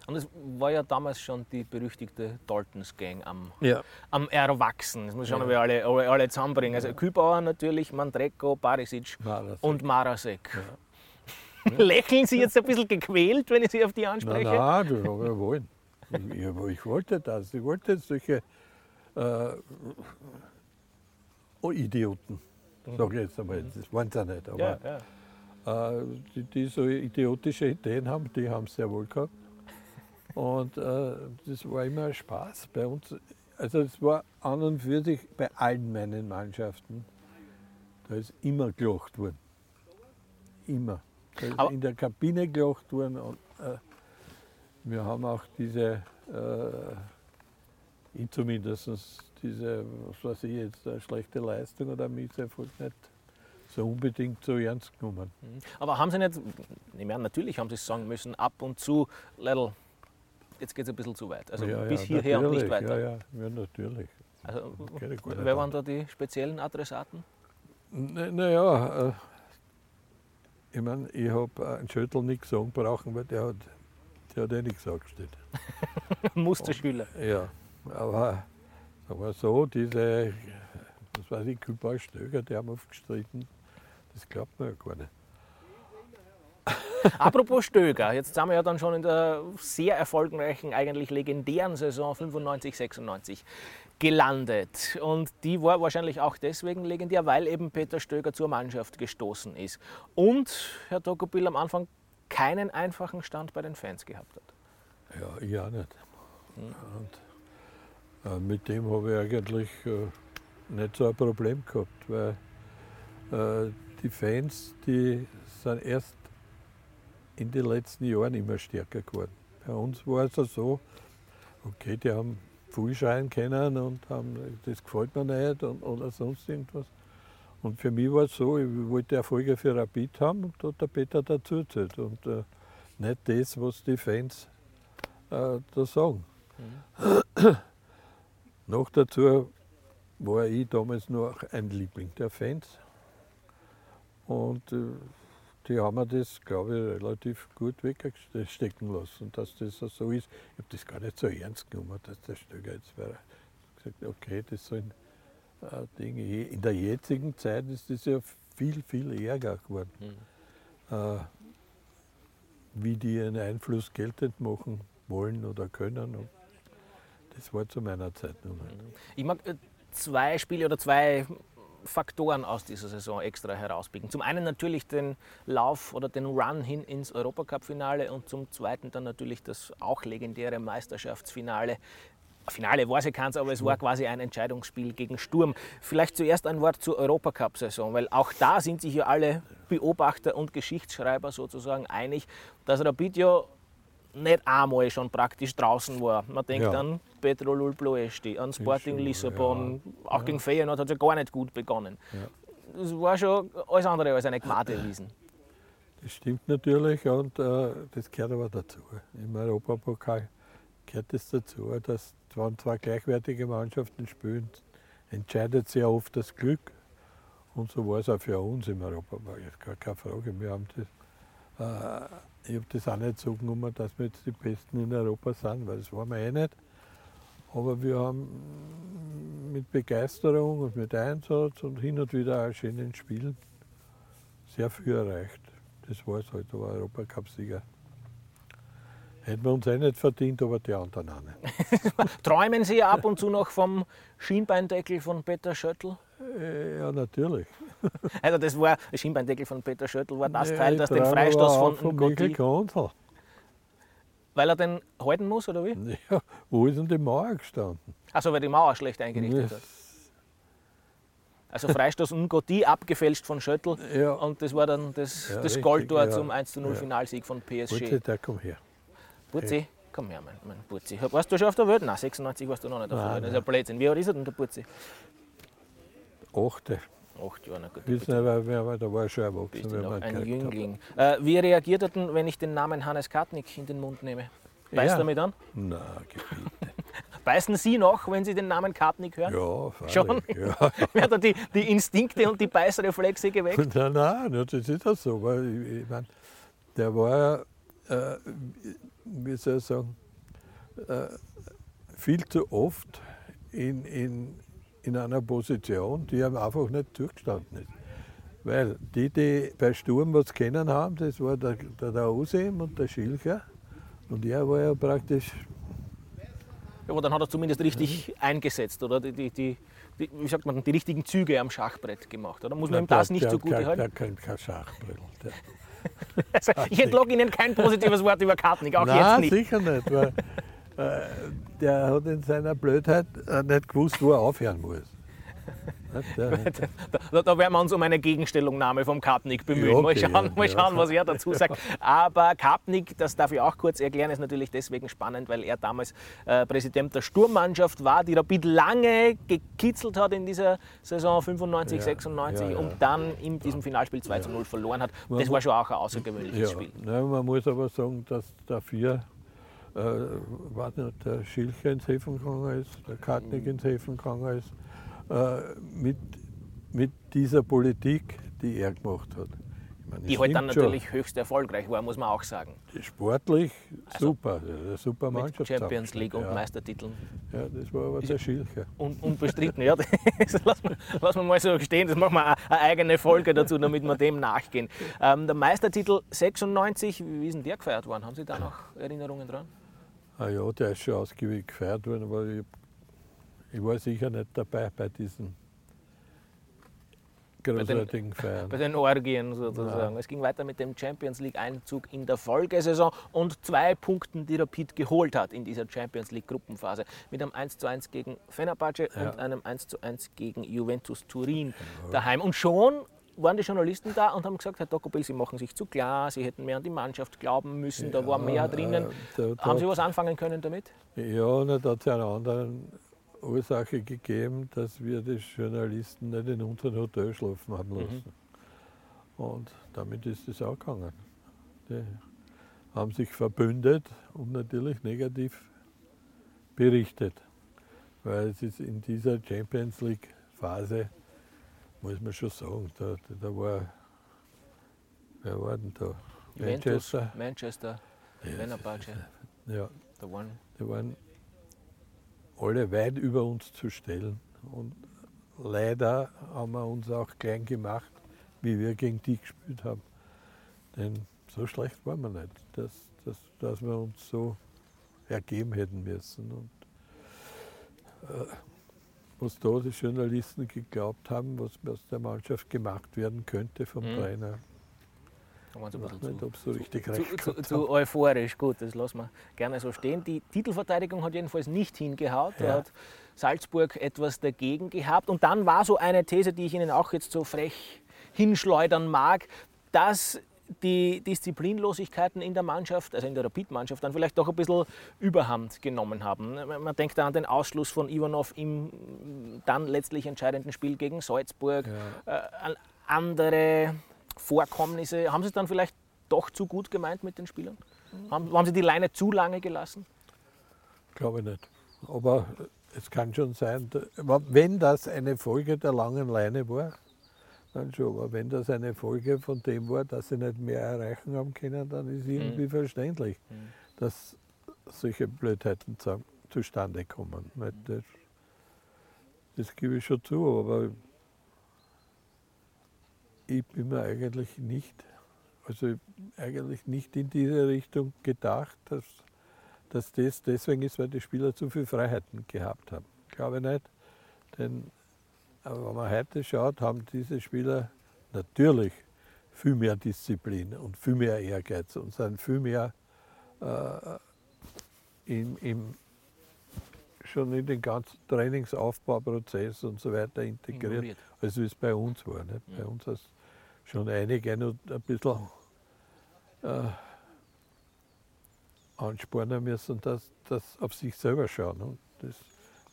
Und es war ja damals schon die berüchtigte Daltons Gang am, Ja. am Erwachsen. Das muss schon Ja. wir alle, alle, zusammenbringen. Also Kübauer natürlich, Mandreko, Barisic Marasek. und Marasek. Lächeln Sie jetzt ein bisschen gequält, wenn ich Sie auf die anspreche? nein, das habe ich wollen. Ich, ich, wollte das. Ich wollte solche äh, oh, Idioten, sage ich jetzt einmal. Das waren sie ja nicht. Aber Ja, ja. Äh, die, die so idiotische Ideen haben, die haben es sehr wohl gehabt. Und äh, das war immer ein Spaß bei uns. Also es war an und für sich bei allen meinen Mannschaften, da ist immer gelacht worden. Immer. Da ist Aber- in der Kabine gelacht worden. Und, äh, wir haben auch diese, äh, ich zumindest diese, was weiß ich jetzt, eine schlechte Leistung oder Misserfolg nicht so unbedingt so ernst genommen. Aber haben Sie nicht, ich meine, natürlich haben Sie es sagen müssen, ab und zu, Leidl, jetzt geht es ein bisschen zu weit. Also Ja, bis ja, hierher und nicht weiter. Ja, ja, natürlich. Also, wer waren da die speziellen Adressaten? Naja, na ja, äh, ich meine, ich habe einen Schüttel nicht sagen brauchen, weil der hat, der hat eh nichts angestellt. Musterschüler. Ja, aber sagen wir so, diese, was weiß ich, Kübauer Stöger, die haben aufgestritten, das glaubt man ja gar nicht. Apropos Stöger, jetzt sind wir ja dann schon in der sehr erfolgreichen, eigentlich legendären Saison 95, 96 gelandet. Und die war wahrscheinlich auch deswegen legendär, weil eben Peter Stöger zur Mannschaft gestoßen ist. Und Herr Tokobil am Anfang keinen einfachen Stand bei den Fans gehabt hat. Ja, ich auch nicht. Und, äh, mit dem habe ich eigentlich äh, nicht so ein Problem gehabt, weil äh, die Fans, die sind erst in den letzten Jahren immer stärker geworden. Bei uns war es ja so, okay, die haben viel schreien können und haben, das gefällt mir nicht und, oder sonst irgendwas. Und für mich war es so, ich wollte Erfolge für Rapid haben und da hat der Peter dazu gezählt. Und äh, nicht das, was die Fans äh, da sagen. Noch dazu war ich damals noch ein Liebling der Fans. Und äh, die haben mir das, glaube ich, relativ gut wegstecken lassen, dass das so ist. Ich habe das gar nicht so ernst genommen, dass der Stöger jetzt wäre. Ich habe gesagt, okay, das sind äh, Dinge. In der jetzigen Zeit ist das ja viel, viel ärger geworden. Äh, wie die ihren Einfluss geltend machen wollen oder können. Das war zu meiner Zeit noch nicht. Ich mag äh, zwei Spiele oder zwei Faktoren aus dieser Saison extra herauspicken. Zum einen natürlich den Lauf oder den Run hin ins Europacup-Finale und zum zweiten dann natürlich das auch legendäre Meisterschaftsfinale. Finale weiß ich keins, aber es war quasi ein Entscheidungsspiel gegen Sturm. Vielleicht zuerst ein Wort zur Europacup-Saison, weil auch da sind sich ja alle Beobachter und Geschichtsschreiber sozusagen einig, dass Rapid ja nicht einmal schon praktisch draußen war. Man denkt Ja. an Petrolul Ploesti, an Sporting Lissabon, auch gegen Feyenoord hat es ja gar nicht gut begonnen. Das war schon alles andere als eine Gmatewiesen. Das stimmt natürlich und äh, das gehört aber dazu. Im Europapokal gehört es dazu, dass wenn zwei gleichwertige Mannschaften spielen, entscheidet sehr oft das Glück. Und so war es auch für uns im Europapokal. Ist gar keine Frage. Wir haben das, äh, ich habe das auch nicht so genommen, dass wir jetzt die Besten in Europa sind, weil das waren wir eh nicht. Aber wir haben mit Begeisterung und mit Einsatz und hin und wieder auch schönen Spielen sehr viel erreicht. Das war es halt, aber Europacup-Sieger. Hätten wir uns eh nicht verdient, aber die anderen auch nicht. Träumen Sie ab und zu noch vom Schienbeindeckel von Peter Schöttl? Äh, Ja, natürlich. Also das war, der Schienbeindeckel von Peter Schöttl war das Nee, Teil, das den Freistoß von von Michael Kronzl. weil er den halten muss, oder wie? Ja, wo ist denn die Mauer gestanden? Achso, weil die Mauer schlecht eingerichtet hat. Also Freistoß Ngoti abgefälscht von Schöttl Ja. und das war dann das, Ja, das Goldtor ja. zum 1 0 Ja. Finalsieg von Warte, PSG. der komm her. Putzi, komm her, mein, mein Putzi. Warst du schon auf der Welt? Nein, 96 warst du noch nicht auf der Welt. Das ist ein Blödsinn. Wie alt ist er denn, der Putzi? Achte. Acht Jahre, na gut. Wissen wir- weil da war er schon erwachsen. wenn ihn ein. Jüngling. Äh, wie reagiert er denn, wenn ich den Namen Hannes Kartnick in den Mund nehme? Beißt Ja. er mit an? Na, Gebiete. Beißen Sie noch, wenn Sie den Namen Kartnick hören? Ja, freilich. Schon? Ja. Werden da die, die Instinkte und die Beißreflexe geweckt? Nein, nein, das ist auch so. Weil ich, ich mein, der war ja, äh, wie soll ich sagen, äh, viel zu oft in, in, in einer Position, die ihm einfach nicht zugestanden ist. Weil die, die bei Sturm was kennen haben, das war der, der, der Osim und der Schilcher. Und er war ja praktisch Ja, aber dann hat er zumindest richtig eingesetzt oder die, die, die, wie sagt man, die richtigen Züge am Schachbrett gemacht. Oder muss man ihm das nicht der, so gut halten? der kennt kein Schachbrett. Also, ich entlogge Ihnen kein positives Wort über Kartnick, auch Nein, jetzt nicht. sicher nicht, weil der hat in seiner Blödheit äh, nicht gewusst, wo er aufhören muss. Der, Da, da werden wir uns um eine Gegenstellungnahme vom Karpnik bemühen. Ja, mal okay, schauen, ja, mal ja. schauen was er dazu sagt. Aber Karpnik, das darf ich auch kurz erklären, ist natürlich deswegen spannend, weil er damals äh, Präsident der Sturmmannschaft war, die Rapid lange gekitzelt hat in dieser Saison 95, Ja, 96 ja, ja. und dann in diesem Finalspiel 2 zu 0 verloren hat. Das war schon auch ein außergewöhnliches ja, Spiel. man muss aber sagen, dass dafür äh, war nicht, der Schilcher ins Häfen gegangen ist, der Kartnick Mhm. ins Häfen gegangen ist, äh, mit, mit dieser Politik, die er gemacht hat. Ich meine, Die halt dann schon. natürlich höchst erfolgreich war, muss man auch sagen. Sportlich super, eine super Mannschaft. Champions League und ja. Meistertiteln. Ja, das war aber der Schilcher. Un unbestritten, ja. Das lassen wir, lassen wir mal so stehen. Das machen wir eine, eine eigene Folge dazu, damit wir dem nachgehen. Ähm, der Meistertitel 96, wie ist denn der gefeiert worden? Haben Sie da noch Erinnerungen dran? Ah ja, der ist schon ausgiebig gefeiert worden, aber ich, ich war sicher nicht dabei bei diesen großartigen Feiern. Bei den Orgien sozusagen. Es ging weiter mit dem Champions League-Einzug in der Folgesaison und zwei Punkten, die Rapid geholt hat in dieser Champions League-Gruppenphase. Mit einem 1:1 gegen Fenerbahce Ja. und einem 1:1 gegen Juventus Turin daheim. Und schon waren die Journalisten da und haben gesagt, Herr Dokopil, Sie machen sich zu klar, Sie hätten mehr an die Mannschaft glauben müssen, da war mehr drinnen. Äh, da- da- Haben Sie was anfangen können damit? Ja, und da hat es eine andere Ursache gegeben, dass wir die Journalisten nicht in unserem Hotel schlafen haben lassen. Und damit ist es auch gegangen. Die haben sich verbündet und natürlich negativ berichtet. Weil es ist in dieser Champions League Phase, muss man schon sagen, da, da war, wer war denn da? Juventus, Manchester. Manchester, Fenerbahce, Ja, da waren die waren alle weit über uns zu stellen. Und leider haben wir uns auch klein gemacht, wie wir gegen die gespielt haben. Denn so schlecht waren wir nicht, dass, dass, dass wir uns so ergeben hätten müssen. Und äh, was da die Journalisten geglaubt haben, was aus der Mannschaft gemacht werden könnte vom Mhm. Trainer, da ich weiß nicht, ob so richtig zu, recht zu, zu euphorisch. Gut, das lassen wir gerne so stehen. Die Titelverteidigung hat jedenfalls nicht hingehaut. Da Ja. hat Salzburg etwas dagegen gehabt. Und dann war so eine These, die ich Ihnen auch jetzt so frech hinschleudern mag, dass die Disziplinlosigkeiten in der Mannschaft, also in der Rapid-Mannschaft, dann vielleicht doch ein bisschen Überhand genommen haben. Man denkt da an den Ausschluss von Ivanov im dann letztlich entscheidenden Spiel gegen Salzburg, äh, an andere Vorkommnisse. Haben Sie es dann vielleicht doch zu gut gemeint mit den Spielern? Haben, haben Sie die Leine zu lange gelassen? Glaube ich nicht. Aber es kann schon sein, wenn das eine Folge der langen Leine war, dann schon. Aber wenn das eine Folge von dem war, dass sie nicht mehr erreichen haben können, dann ist irgendwie verständlich, dass solche Blödheiten zu- zustande kommen. Weil Das, das gebe ich schon zu, aber ich bin mir eigentlich nicht, also eigentlich nicht in diese Richtung gedacht, dass dass das deswegen ist, weil die Spieler zu viel Freiheiten gehabt haben. Glaube ich nicht. Denn aber wenn man heute schaut, haben diese Spieler natürlich viel mehr Disziplin und viel mehr Ehrgeiz und sind viel mehr äh, im, im, schon in den ganzen Trainingsaufbauprozess und so weiter integriert, Involviert. als wie es bei uns war. Nicht? Bei uns ist schon einige noch ein bisschen äh, anspornen müssen, dass das auf sich selber schauen. Und das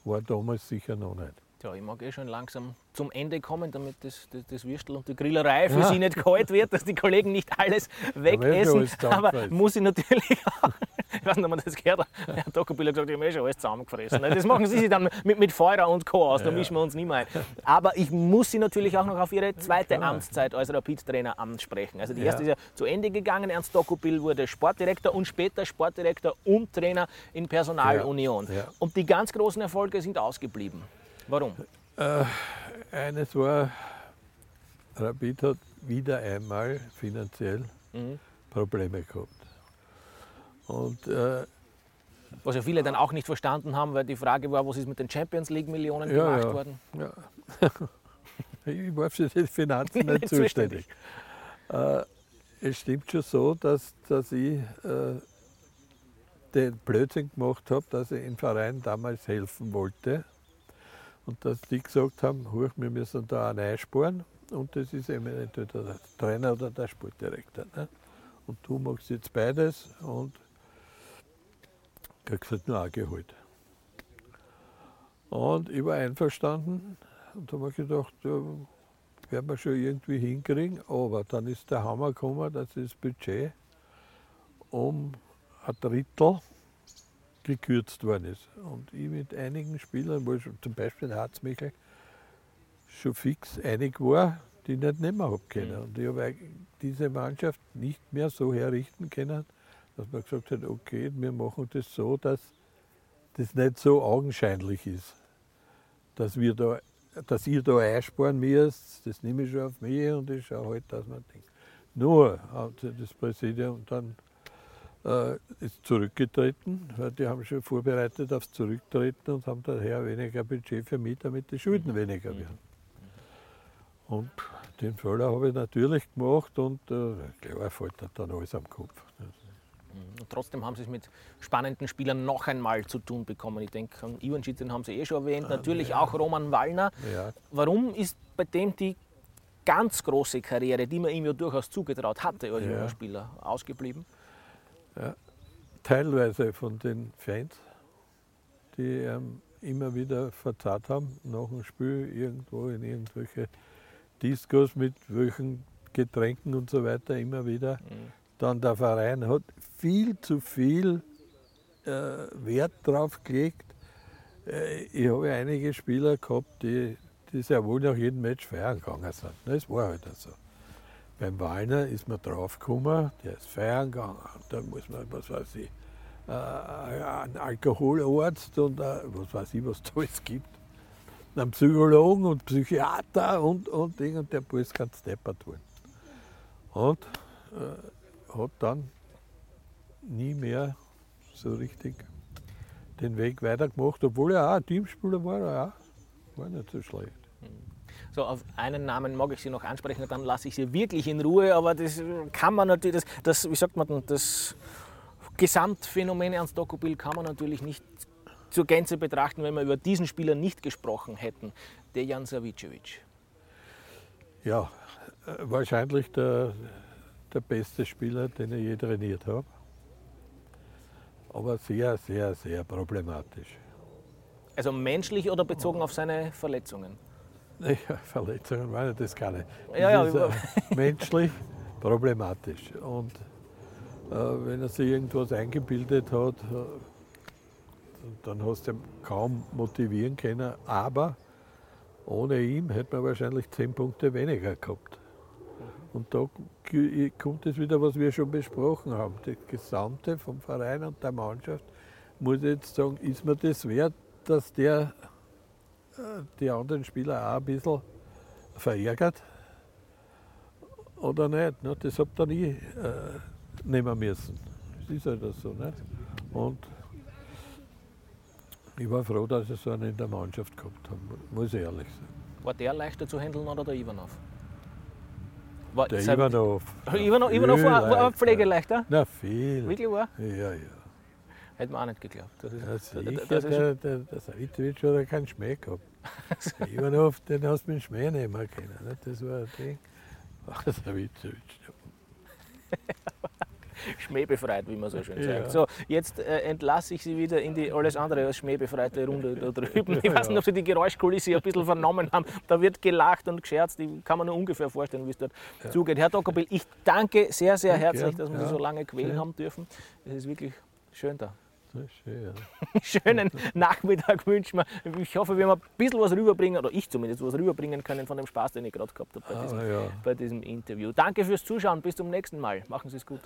war damals sicher noch nicht. Tja, ich mag eh schon langsam zum Ende kommen, damit das, das, das Würstel und die Grillerei für Ja. Sie nicht kalt wird, dass die Kollegen nicht alles wegessen. Aber zusammengefressen. muss ich natürlich auch, ich weiß nicht, ob man das gehört hat, Herr hat gesagt, ich habe eh schon alles zusammengefressen. Das machen Sie sich dann mit, mit Feuer und Co. aus, da mischen wir uns nicht mehr ein. Aber ich muss Sie natürlich auch noch auf Ihre zweite. Amtszeit als Rapid-Trainer ansprechen. Also die Ja. erste ist ja zu Ende gegangen, Ernst Dokopil wurde Sportdirektor und später Sportdirektor und Trainer in Personalunion. Ja, ja. Und die ganz großen Erfolge sind ausgeblieben. Warum? Eines war, Rapid hat wieder einmal finanziell Mhm. Probleme gehabt. Und äh, Was ja viele dann auch nicht verstanden haben, weil die Frage war, was ist mit den Champions League-Millionen Ja, gemacht ja. worden? Ja. ich war für die Finanzen nicht Nicht zuständig. Äh, es stimmt schon so, dass, dass ich äh, den Blödsinn gemacht habe, dass ich im Verein damals helfen wollte. Und dass die gesagt haben, Huch, wir müssen da einen einsparen. Und das ist eben entweder der Trainer oder der Sportdirektor. Ne? Und du machst jetzt beides und kriegst halt nur ein Gehalt. Und ich war einverstanden und da habe ich gedacht, ja, werden wir schon irgendwie hinkriegen. Aber dann ist der Hammer gekommen, dass das Budget um ein Drittel gekürzt worden ist. Und ich mit einigen Spielern, wo ich zum Beispiel der Harzmichel schon fix einig war, die nicht nehmen habe können. Und ich habe diese Mannschaft nicht mehr so herrichten können, dass man gesagt hat, okay, wir machen das so, dass das nicht so augenscheinlich ist, dass wir da, dass ihr da einsparen müsst, das nehme ich schon auf mich und ich schaue halt, dass man denkt. Nur hat das Präsidium dann äh, ist zurückgetreten, weil die haben schon vorbereitet aufs Zurücktreten und haben daher weniger Budget für mich, damit die Schulden weniger werden. Und den Fehler habe ich natürlich gemacht und äh, klar fällt dann alles am Kopf. Und trotzdem haben sie es mit spannenden Spielern noch einmal zu tun bekommen. Ich denke, an Ivančić, den haben Sie eh schon erwähnt, natürlich auch Roman Wallner. Ja, Warum ist bei dem die ganz große Karriere, die man ihm ja durchaus zugetraut hatte als Ja. junger Spieler, ausgeblieben? Teilweise von den Fans, die ähm, immer wieder verzahrt haben, nach dem Spiel irgendwo in irgendwelche Discos mit welchen Getränken und so weiter immer wieder. Dann der Verein hat viel zu viel äh, Wert drauf gelegt. Äh, ich habe einige Spieler gehabt, die, die sehr wohl nach jedem Match feiern gegangen sind. Das war halt so. Beim Wallner ist man draufgekommen, der ist feiern gegangen. Da muss man, was weiß ich, äh, einen Alkoholarzt und äh, was weiß ich, was da alles gibt. Einen Psychologen und Psychiater und, und Ding und der Bus ganz deppert worden. Und äh, hat dann nie mehr so richtig den Weg weitergemacht, obwohl er auch ein Teamspieler war, auch, war nicht so schlecht. So, auf einen Namen mag ich Sie noch ansprechen, dann lasse ich Sie wirklich in Ruhe, aber das kann man natürlich, das, das wie sagt man denn, das Gesamtphänomen Ernst Dokubil kann man natürlich nicht zur Gänze betrachten, wenn wir über diesen Spieler nicht gesprochen hätten, Dejan Savicevic. Ja, äh, wahrscheinlich der, der beste Spieler, den ich je trainiert habe. Aber sehr, sehr, sehr problematisch. Also menschlich oder bezogen auf seine Verletzungen? Verletzungen waren das keine. Ja, ja, das ist, über- äh, menschlich problematisch. Und äh, wenn er sich irgendwas eingebildet hat, äh, dann hast du ihn kaum motivieren können. Aber ohne ihn hätte man wahrscheinlich zehn Punkte weniger gehabt. Und da kommt es wieder, was wir schon besprochen haben. Das Gesamte vom Verein und der Mannschaft muss jetzt sagen, ist mir das wert, dass der die anderen Spieler auch ein bisschen verärgert oder nicht. Ne? Das habt ihr nie äh, nehmen müssen. Das ist halt so. Nicht? Und ich war froh, dass ich so einen in der Mannschaft gehabt habe, muss ich ehrlich sagen. War der leichter zu handeln oder der Ivanov? War, Der sein- Ivanov. Ivanov, Ivanov war, war leichter. pflegeleichter? Na, viel. Wirklich war? Ja, ja. Hätte man auch nicht geglaubt. Das ist, Ja, das, das ist, der, der, der Savitovic hat ja keinen Schmäh gehabt. Ivanov, den hast du mit dem Schmäh nehmen können. Nicht? Das war ein Ding. Ach, der Savitovic. schmähbefreit, wie man so schön Ja. sagt. So, jetzt äh, entlasse ich Sie wieder in die alles andere als schmähbefreite Runde da drüben. Ich weiß nicht, ob Sie die Geräuschkulisse ein bisschen vernommen haben. Da wird gelacht und gescherzt. Die kann man nur ungefähr vorstellen, wie es dort zugeht. Herr Dokopil, ich danke sehr, sehr Ja, herzlich, dass wir Sie Ja, so lange quälen haben dürfen. Es ist wirklich schön da. Schön, ja. Schönen Nachmittag wünschen wir. Ich hoffe, wir haben ein bisschen was rüberbringen, oder ich zumindest was rüberbringen können von dem Spaß, den ich gerade gehabt habe bei, diesem, Aber ja. bei diesem Interview. Danke fürs Zuschauen. Bis zum nächsten Mal. Machen Sie es gut.